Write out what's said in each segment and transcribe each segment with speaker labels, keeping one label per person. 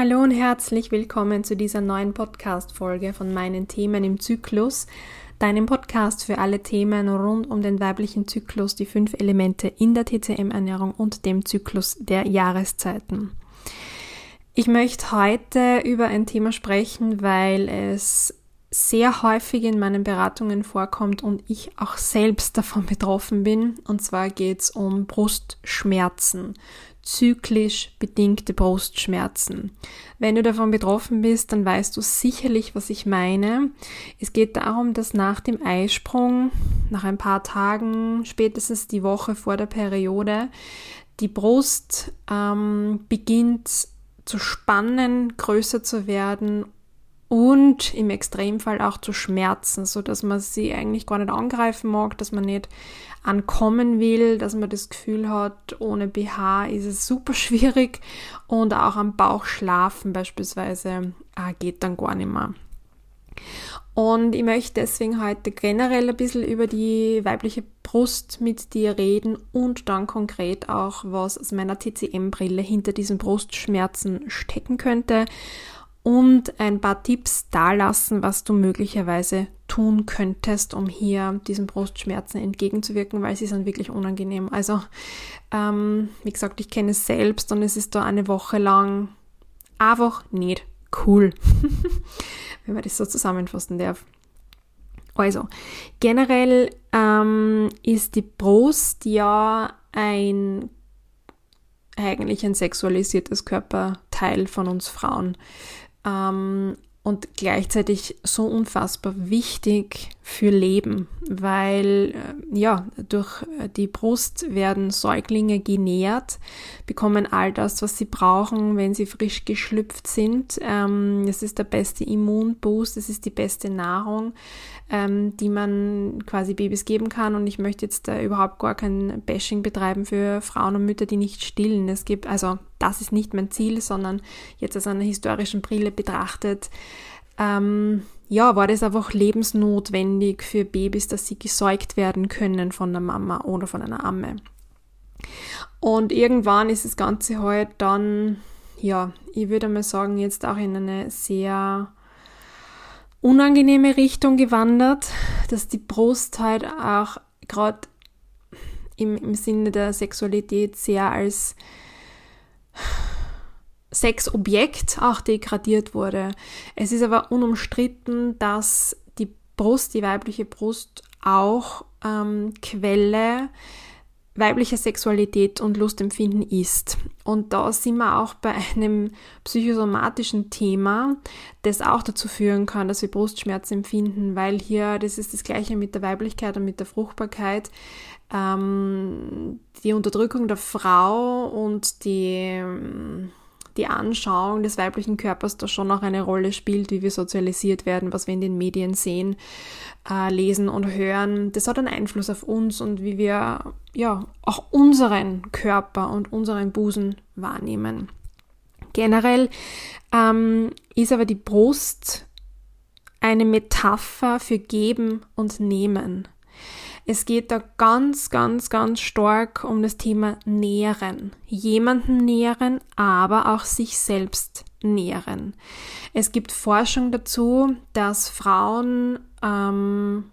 Speaker 1: Hallo und herzlich willkommen zu dieser neuen Podcast-Folge von meinen Themen im Zyklus, deinem Podcast für alle Themen rund um den weiblichen Zyklus, die fünf Elemente in der TCM-Ernährung und dem Zyklus der Jahreszeiten. Ich möchte heute über ein Thema sprechen, weil es sehr häufig in meinen Beratungen vorkommt und ich auch selbst davon betroffen bin. Und zwar geht es um Brustschmerzen, zyklisch bedingte Brustschmerzen. Wenn du davon betroffen bist, dann weißt du sicherlich, was ich meine. Es geht darum, dass nach dem Eisprung, nach ein paar Tagen, spätestens die Woche vor der Periode, die Brust ähm, beginnt zu spannen, größer zu werden und im Extremfall auch zu schmerzen, so dass man sie eigentlich gar nicht angreifen mag, dass man nicht ankommen will, dass man das Gefühl hat, ohne BH ist es super schwierig und auch am Bauch schlafen beispielsweise äh, geht dann gar nicht mehr. Und ich möchte deswegen heute generell ein bisschen über die weibliche Brust mit dir reden und dann konkret auch, was aus meiner TCM-Brille hinter diesen Brustschmerzen stecken könnte und ein paar Tipps dalassen, was du möglicherweise tun könntest, um hier diesen Brustschmerzen entgegenzuwirken, weil sie sind wirklich unangenehm. Also, ähm, wie gesagt, ich kenne es selbst und es ist da eine Woche lang einfach nicht cool, wenn man das so zusammenfassen darf. Also, generell ähm, ist die Brust ja ein eigentlich ein sexualisiertes Körperteil von uns Frauen ähm, und gleichzeitig so unfassbar wichtig für Leben, weil äh, ja, durch die Brust werden Säuglinge genährt, bekommen all das, was sie brauchen, wenn sie frisch geschlüpft sind. Ähm, das ist der beste Immunboost, das ist die beste Nahrung, ähm, die man quasi Babys geben kann. Und ich möchte jetzt da überhaupt gar kein Bashing betreiben für Frauen und Mütter, die nicht stillen. Es gibt, also das ist nicht mein Ziel, sondern jetzt aus einer historischen Brille betrachtet, ähm, ja, war das einfach lebensnotwendig für Babys, dass sie gesäugt werden können von der Mama oder von einer Amme. Und irgendwann ist das Ganze halt dann, ja, ich würde mal sagen, jetzt auch in eine sehr unangenehme Richtung gewandert, dass die Brust halt auch gerade im, im Sinne der Sexualität sehr als Sexobjekt auch degradiert wurde. Es ist aber unumstritten, dass die Brust, die weibliche Brust, auch ähm, Quelle weiblicher Sexualität und Lustempfinden ist. Und da sind wir auch bei einem psychosomatischen Thema, das auch dazu führen kann, dass wir Brustschmerzen empfinden, weil hier, das ist das gleiche mit der Weiblichkeit und mit der Fruchtbarkeit, ähm, die Unterdrückung der Frau und die die Anschauung des weiblichen Körpers da schon auch eine Rolle spielt, wie wir sozialisiert werden, was wir in den Medien sehen, äh, lesen und hören. Das hat einen Einfluss auf uns und wie wir ja auch unseren Körper und unseren Busen wahrnehmen. Generell ähm, ist aber die Brust eine Metapher für Geben und Nehmen. Es geht da ganz, ganz, ganz stark um das Thema Nähren. Jemanden nähren, aber auch sich selbst nähren. Es gibt Forschung dazu, dass Frauen ähm,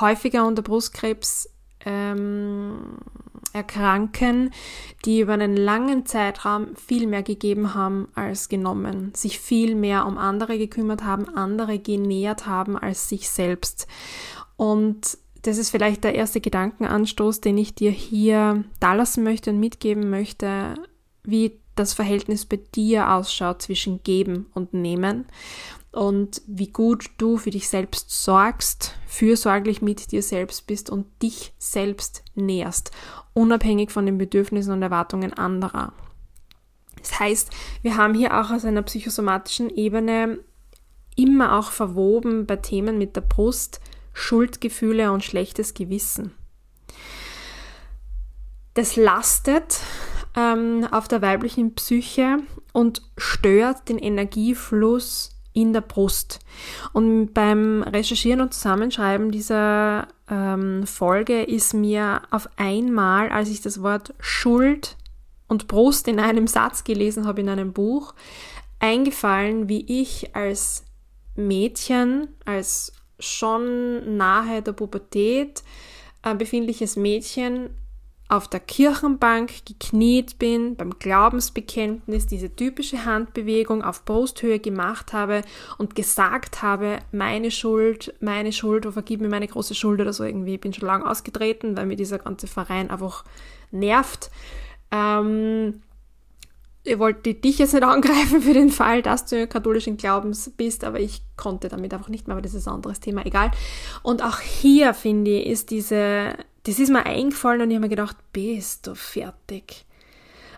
Speaker 1: häufiger unter Brustkrebs ähm, erkranken, die über einen langen Zeitraum viel mehr gegeben haben als genommen, sich viel mehr um andere gekümmert haben, andere genährt haben als sich selbst. Und das ist vielleicht der erste Gedankenanstoß, den ich dir hier dalassen möchte und mitgeben möchte, wie das Verhältnis bei dir ausschaut zwischen Geben und Nehmen und wie gut du für dich selbst sorgst, fürsorglich mit dir selbst bist und dich selbst nährst, unabhängig von den Bedürfnissen und Erwartungen anderer. Das heißt, wir haben hier auch aus einer psychosomatischen Ebene immer auch verwoben bei Themen mit der Brust Schuldgefühle und schlechtes Gewissen. Das lastet ähm, auf der weiblichen Psyche und stört den Energiefluss in der Brust. Und beim Recherchieren und Zusammenschreiben dieser ähm, Folge ist mir auf einmal, als ich das Wort Schuld und Brust in einem Satz gelesen habe in einem Buch, eingefallen, wie ich als Mädchen, als schon nahe der Pubertät äh, befindliches Mädchen auf der Kirchenbank gekniet bin, beim Glaubensbekenntnis diese typische Handbewegung auf Brusthöhe gemacht habe und gesagt habe, meine Schuld, meine Schuld, oh, vergib mir meine große Schuld oder so irgendwie. Ich bin schon lange ausgetreten, weil mir dieser ganze Verein einfach nervt. Ähm, ich wollte dich jetzt nicht angreifen für den Fall, dass du katholischen Glaubens bist, aber ich konnte damit einfach nicht mehr, aber das ist ein anderes Thema, egal. Und auch hier, finde ich, ist diese das ist mir eingefallen und ich habe mir gedacht, bist du fertig?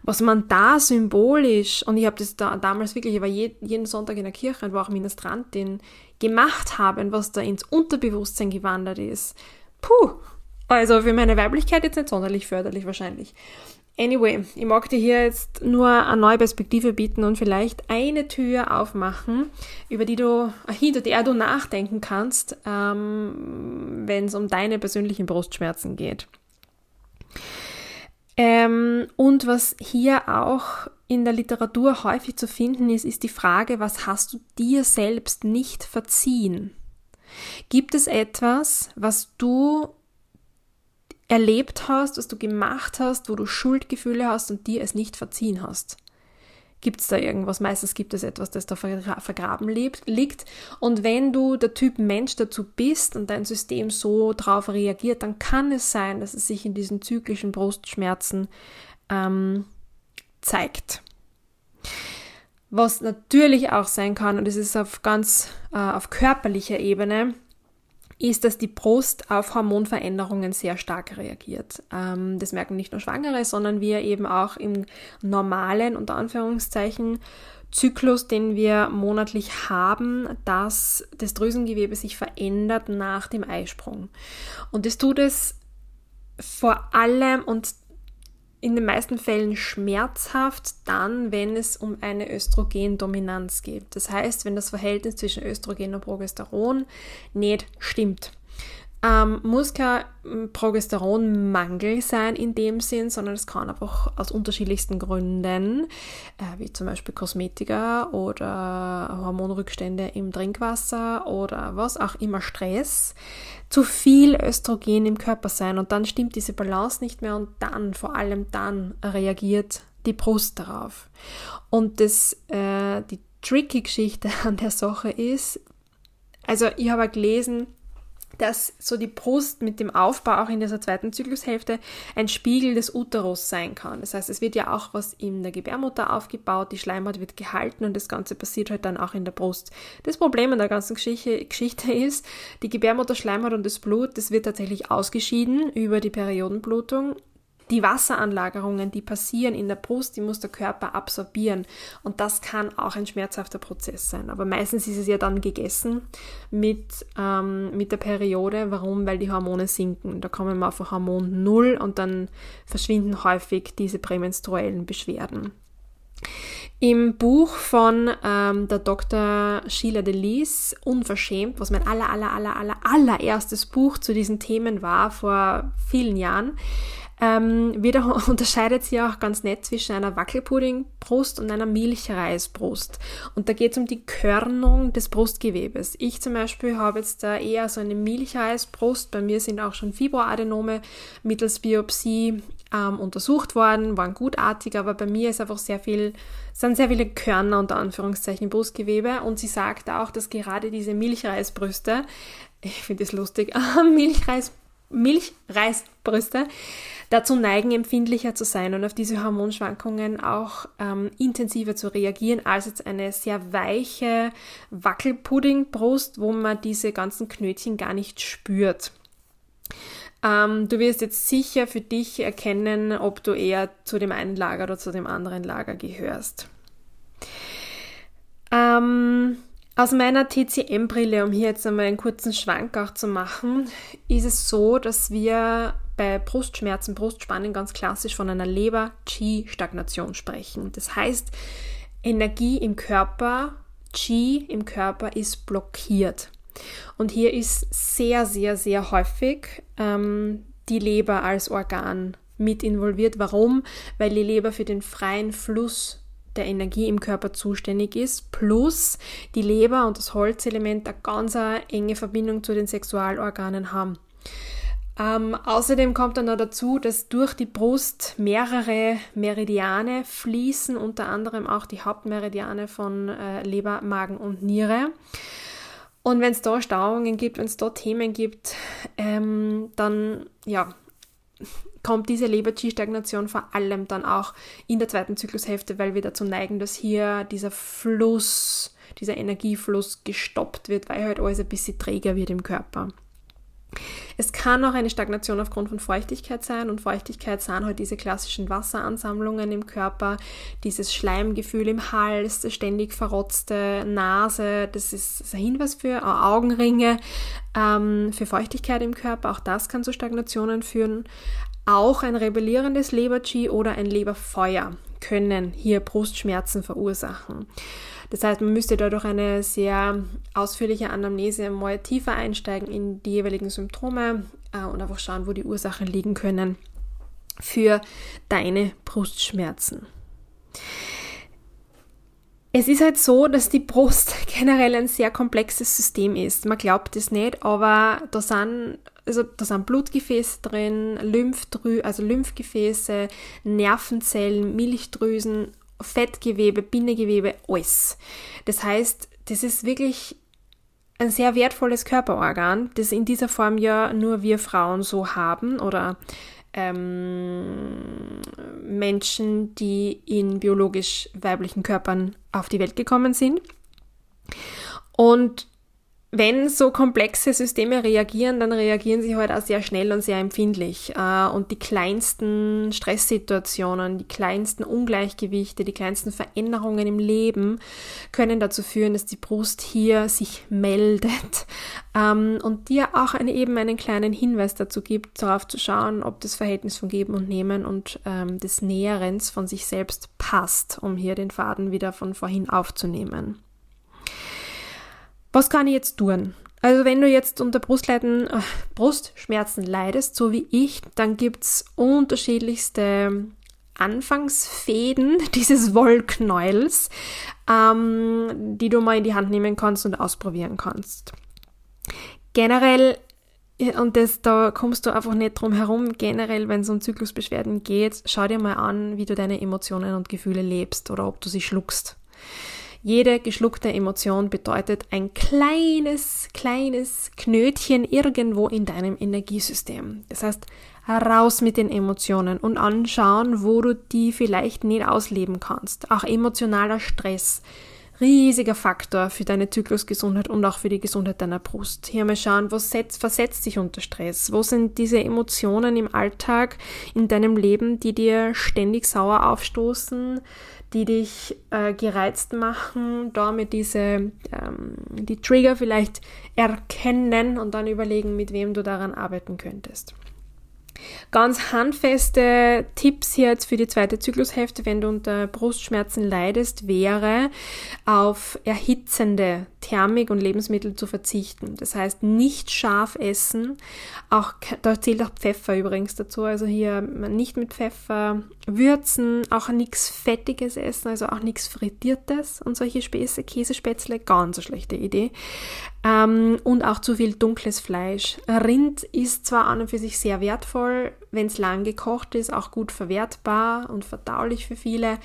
Speaker 1: Was man da symbolisch, und ich habe das da, damals wirklich, ich war je, jeden Sonntag in der Kirche und war auch Ministrantin, gemacht haben, was da ins Unterbewusstsein gewandert ist. Puh, also für meine Weiblichkeit jetzt nicht sonderlich förderlich wahrscheinlich. Anyway, ich mag dir hier jetzt nur eine neue Perspektive bieten und vielleicht eine Tür aufmachen, über die du, hinter der du nachdenken kannst, ähm, wenn es um deine persönlichen Brustschmerzen geht. Ähm, und was hier auch in der Literatur häufig zu finden ist, ist die Frage, was hast du dir selbst nicht verziehen? Gibt es etwas, was du erlebt hast, was du gemacht hast, wo du Schuldgefühle hast und dir es nicht verziehen hast. Gibt es da irgendwas? Meistens gibt es etwas, das da vergraben liegt. Und wenn du der Typ Mensch dazu bist und dein System so darauf reagiert, dann kann es sein, dass es sich in diesen zyklischen Brustschmerzen ähm, zeigt. Was natürlich auch sein kann, und es ist auf ganz äh, auf körperlicher Ebene, ist, dass die Brust auf Hormonveränderungen sehr stark reagiert. Ähm, das merken nicht nur Schwangere, sondern wir eben auch im normalen, unter Anführungszeichen, Zyklus, den wir monatlich haben, dass das Drüsengewebe sich verändert nach dem Eisprung. Und das tut es vor allem und in den meisten Fällen schmerzhaft dann, wenn es um eine Östrogendominanz geht. Das heißt, wenn das Verhältnis zwischen Östrogen und Progesteron nicht stimmt. Ähm, muss kein Progesteronmangel sein in dem Sinn, sondern es kann einfach aus unterschiedlichsten Gründen, äh, wie zum Beispiel Kosmetika oder Hormonrückstände im Trinkwasser oder was auch immer Stress, zu viel Östrogen im Körper sein und dann stimmt diese Balance nicht mehr und dann, vor allem dann, reagiert die Brust darauf. Und das, äh, die tricky Geschichte an der Sache ist, also ich habe gelesen, dass so die Brust mit dem Aufbau auch in dieser zweiten Zyklushälfte ein Spiegel des Uterus sein kann. Das heißt, es wird ja auch was in der Gebärmutter aufgebaut, die Schleimhaut wird gehalten und das Ganze passiert halt dann auch in der Brust. Das Problem an der ganzen Geschichte, Geschichte ist, die Gebärmutter, Schleimhaut und das Blut, das wird tatsächlich ausgeschieden über die Periodenblutung die Wasseranlagerungen, die passieren in der Brust, die muss der Körper absorbieren. Und das kann auch ein schmerzhafter Prozess sein. Aber meistens ist es ja dann gegessen mit, ähm, mit der Periode. Warum? Weil die Hormone sinken. Da kommen wir auf Hormon Null und dann verschwinden häufig diese prämenstruellen Beschwerden. Im Buch von ähm, der Dr. Sheila Delis, Unverschämt, was mein aller, aller, aller, aller, allererstes Buch zu diesen Themen war vor vielen Jahren, ähm, wieder unterscheidet sie auch ganz nett zwischen einer Wackelpuddingbrust und einer Milchreisbrust. Und da geht es um die Körnung des Brustgewebes. Ich zum Beispiel habe jetzt da eher so eine Milchreisbrust. Bei mir sind auch schon Fibroadenome mittels Biopsie ähm, untersucht worden, waren gutartig, aber bei mir ist einfach sehr viel, sind sehr viele Körner unter Anführungszeichen Brustgewebe. Und sie sagt auch, dass gerade diese Milchreisbrüste, ich finde es lustig, Milchreis, Milchreisbrüste, dazu neigen, empfindlicher zu sein und auf diese Hormonschwankungen auch ähm, intensiver zu reagieren als jetzt eine sehr weiche Wackelpuddingbrust, wo man diese ganzen Knötchen gar nicht spürt. Ähm, du wirst jetzt sicher für dich erkennen, ob du eher zu dem einen Lager oder zu dem anderen Lager gehörst. Ähm, aus meiner TCM-Brille, um hier jetzt einmal einen kurzen Schwank auch zu machen, ist es so, dass wir bei Brustschmerzen, Brustspannen ganz klassisch von einer Leber-Qi-Stagnation sprechen. Das heißt, Energie im Körper, Qi im Körper ist blockiert. Und hier ist sehr, sehr, sehr häufig ähm, die Leber als Organ mit involviert. Warum? Weil die Leber für den freien Fluss der Energie im Körper zuständig ist, plus die Leber und das Holzelement eine ganz enge Verbindung zu den Sexualorganen haben. Ähm, außerdem kommt dann noch dazu, dass durch die Brust mehrere Meridiane fließen, unter anderem auch die Hauptmeridiane von äh, Leber, Magen und Niere. Und wenn es da Stauungen gibt, wenn es da Themen gibt, ähm, dann ja, kommt diese Leber-G-Stagnation vor allem dann auch in der zweiten Zyklushälfte, weil wir dazu neigen, dass hier dieser Fluss, dieser Energiefluss gestoppt wird, weil halt alles ein bisschen träger wird im Körper. Es kann auch eine Stagnation aufgrund von Feuchtigkeit sein und Feuchtigkeit sind halt diese klassischen Wasseransammlungen im Körper, dieses Schleimgefühl im Hals, ständig verrotzte Nase, das ist ein Hinweis für äh, Augenringe, ähm, für Feuchtigkeit im Körper, auch das kann zu Stagnationen führen. Auch ein rebellierendes Leber-G oder ein Leberfeuer können hier Brustschmerzen verursachen. Das heißt, man müsste da durch eine sehr ausführliche Anamnese mal tiefer einsteigen in die jeweiligen Symptome äh, und einfach schauen, wo die Ursachen liegen können für deine Brustschmerzen. Es ist halt so, dass die Brust generell ein sehr komplexes System ist. Man glaubt es nicht, aber da sind, also da sind Blutgefäße drin, Lymphdrü also Lymphgefäße, Nervenzellen, Milchdrüsen Fettgewebe, Bindegewebe, alles. Das heißt, das ist wirklich ein sehr wertvolles Körperorgan, das in dieser Form ja nur wir Frauen so haben oder ähm, Menschen, die in biologisch weiblichen Körpern auf die Welt gekommen sind. Und wenn so komplexe Systeme reagieren, dann reagieren sie halt auch sehr schnell und sehr empfindlich. Äh, und die kleinsten Stresssituationen, die kleinsten Ungleichgewichte, die kleinsten Veränderungen im Leben können dazu führen, dass die Brust hier sich meldet ähm, und dir auch eine, eben einen kleinen Hinweis dazu gibt, darauf zu schauen, ob das Verhältnis von Geben und Nehmen und ähm, des Näherens von sich selbst passt, um hier den Faden wieder von vorhin aufzunehmen. Was kann ich jetzt tun? Also wenn du jetzt unter Brustleiden, äh, Brustschmerzen leidest, so wie ich, dann gibt's unterschiedlichste Anfangsfäden dieses Wollknäuels, ähm, die du mal in die Hand nehmen kannst und ausprobieren kannst. Generell, und das, da kommst du einfach nicht drum herum, generell, wenn es um Zyklusbeschwerden geht, schau dir mal an, wie du deine Emotionen und Gefühle lebst oder ob du sie schluckst. Jede geschluckte Emotion bedeutet ein kleines, kleines Knötchen irgendwo in deinem Energiesystem. Das heißt, raus mit den Emotionen und anschauen, wo du die vielleicht nicht ausleben kannst. Auch emotionaler Stress. Riesiger Faktor für deine Zyklusgesundheit und auch für die Gesundheit deiner Brust. Hier mal schauen, was setzt, versetzt dich unter Stress? Wo sind diese Emotionen im Alltag, in deinem Leben, die dir ständig sauer aufstoßen, die dich äh, gereizt machen, damit diese, ähm, die Trigger vielleicht erkennen und dann überlegen, mit wem du daran arbeiten könntest. Ganz handfeste Tipps jetzt für die zweite Zyklushälfte, wenn du unter Brustschmerzen leidest, wäre auf erhitzende Thermik und Lebensmittel zu verzichten. Das heißt, nicht scharf essen. Auch, da zählt auch Pfeffer übrigens dazu. Also hier nicht mit Pfeffer würzen, auch nichts Fettiges essen, also auch nichts Frittiertes und solche Späße, Käsespätzle, ganz eine schlechte Idee. Ähm, und auch zu viel dunkles Fleisch. Rind ist zwar an und für sich sehr wertvoll, wenn es lang gekocht ist, auch gut verwertbar und verdaulich für viele,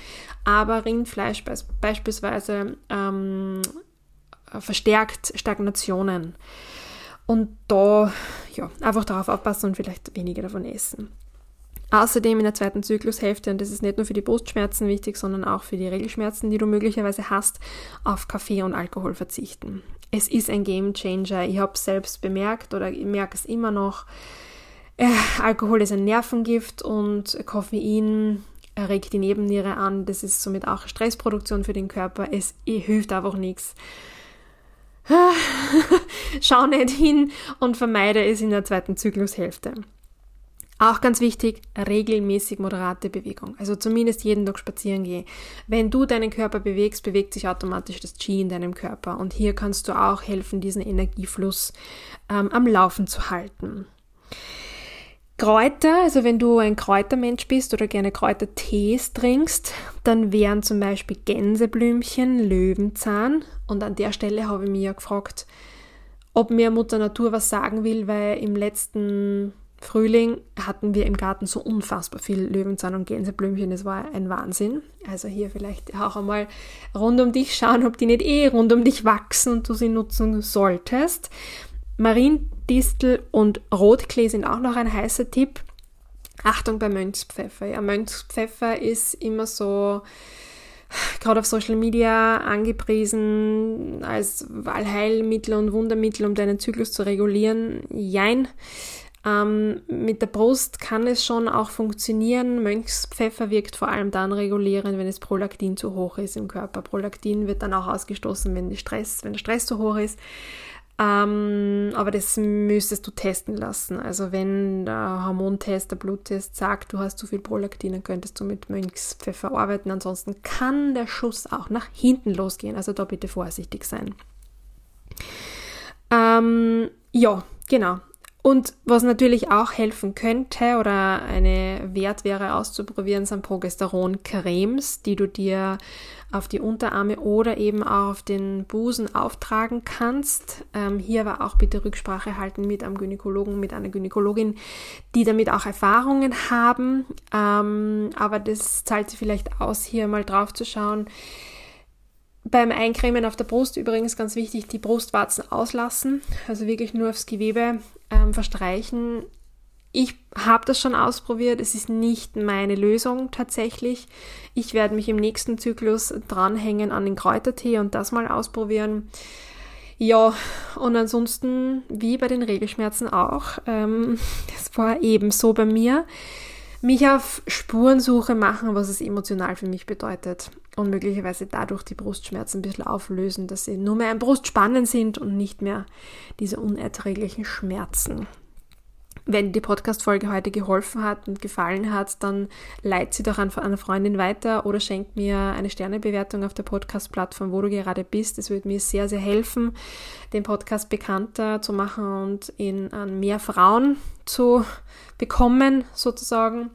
Speaker 1: aber Rindfleisch beispielsweise ähm, verstärkt Stagnationen. Und da, ja, einfach darauf aufpassen und vielleicht weniger davon essen. Außerdem in der zweiten Zyklushälfte, und das ist nicht nur für die Brustschmerzen wichtig, sondern auch für die Regelschmerzen, die du möglicherweise hast, auf Kaffee und Alkohol verzichten. Es ist ein Game Changer. Ich habe es selbst bemerkt oder ich merke es immer noch. Äh, Alkohol ist ein Nervengift und Koffein regt die Nebenniere an. Das ist somit auch Stressproduktion für den Körper. Es hilft einfach nichts. Schau nicht hin und vermeide es in der zweiten Zyklushälfte. Auch ganz wichtig, regelmäßig moderate Bewegung. Also zumindest jeden Tag spazieren gehen. Wenn du deinen Körper bewegst, bewegt sich automatisch das Qi in deinem Körper. Und hier kannst du auch helfen, diesen Energiefluss ähm, am Laufen zu halten. Kräuter, also wenn du ein Kräutermensch bist oder gerne Kräutertees trinkst, dann wären zum Beispiel Gänseblümchen, Löwenzahn. Und an der Stelle habe ich mich ja gefragt, ob mir Mutter Natur was sagen will, weil im letzten Frühling hatten wir im Garten so unfassbar viel Löwenzahn und Gänseblümchen. Das war ein Wahnsinn. Also hier vielleicht auch einmal rund um dich schauen, ob die nicht eh rund um dich wachsen und du sie nutzen solltest. Mariendistel und Rotklee sind auch noch ein heißer Tipp. Achtung bei Mönchspfeffer. Ja, Mönchspfeffer ist immer so, gerade auf Social Media angepriesen als Allheilmittel und Wundermittel, um deinen Zyklus zu regulieren. Jein. Ähm, mit der Brust kann es schon auch funktionieren. Mönchspfeffer wirkt vor allem dann regulierend, wenn es Prolaktin zu hoch ist im Körper. Prolaktin wird dann auch ausgestoßen, wenn, Stress, wenn der Stress zu hoch ist. Ähm, aber das müsstest du testen lassen. Also wenn der Hormontest, der Bluttest sagt, du hast zu viel Prolaktin, dann könntest du mit Mönchspfeffer arbeiten. Ansonsten kann der Schuss auch nach hinten losgehen. Also da bitte vorsichtig sein. Ähm, ja, genau. Und was natürlich auch helfen könnte oder eine Wert wäre auszuprobieren, sind Progesteron-Cremes, die du dir auf die Unterarme oder eben auch auf den Busen auftragen kannst. Ähm, hier aber auch bitte Rücksprache halten mit einem Gynäkologen, mit einer Gynäkologin, die damit auch Erfahrungen haben. Ähm, aber das zahlt sich vielleicht aus, hier mal drauf zu schauen. Beim Eincremen auf der Brust übrigens ganz wichtig, die Brustwarzen auslassen, also wirklich nur aufs Gewebe ähm, verstreichen. Ich habe das schon ausprobiert, es ist nicht meine Lösung tatsächlich. Ich werde mich im nächsten Zyklus dranhängen an den Kräutertee und das mal ausprobieren. Ja, und ansonsten, wie bei den Regelschmerzen auch, ähm, das war ebenso bei mir, mich auf Spurensuche machen, was es emotional für mich bedeutet und möglicherweise dadurch die Brustschmerzen ein bisschen auflösen, dass sie nur mehr ein Brustspannen sind und nicht mehr diese unerträglichen Schmerzen. Wenn die Podcast-Folge heute geholfen hat und gefallen hat, dann leit sie doch an eine Freundin weiter oder schenk mir eine Sternebewertung auf der Podcast-Plattform, wo du gerade bist. Es würde mir sehr, sehr helfen, den Podcast bekannter zu machen und ihn an mehr Frauen zu bekommen, sozusagen.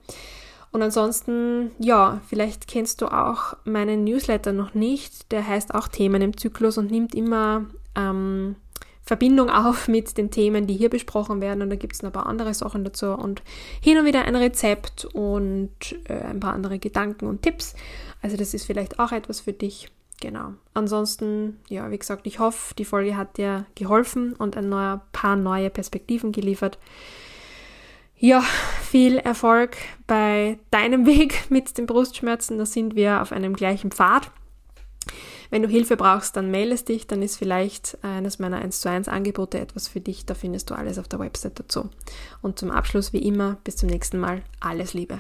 Speaker 1: Und ansonsten, ja, vielleicht kennst du auch meinen Newsletter noch nicht. Der heißt auch Themen im Zyklus und nimmt immer ähm, Verbindung auf mit den Themen, die hier besprochen werden. Und da gibt es ein paar andere Sachen dazu und hin und wieder ein Rezept und äh, ein paar andere Gedanken und Tipps. Also das ist vielleicht auch etwas für dich. Genau. Ansonsten, ja, wie gesagt, ich hoffe, die Folge hat dir geholfen und ein neuer, paar neue Perspektiven geliefert. Ja, viel Erfolg bei deinem Weg mit den Brustschmerzen. Da sind wir auf einem gleichen Pfad. Wenn du Hilfe brauchst, dann meldest dich, dann ist vielleicht eines meiner 1 zu 1 Angebote etwas für dich. Da findest du alles auf der Website dazu. Und zum Abschluss, wie immer, bis zum nächsten Mal. Alles Liebe.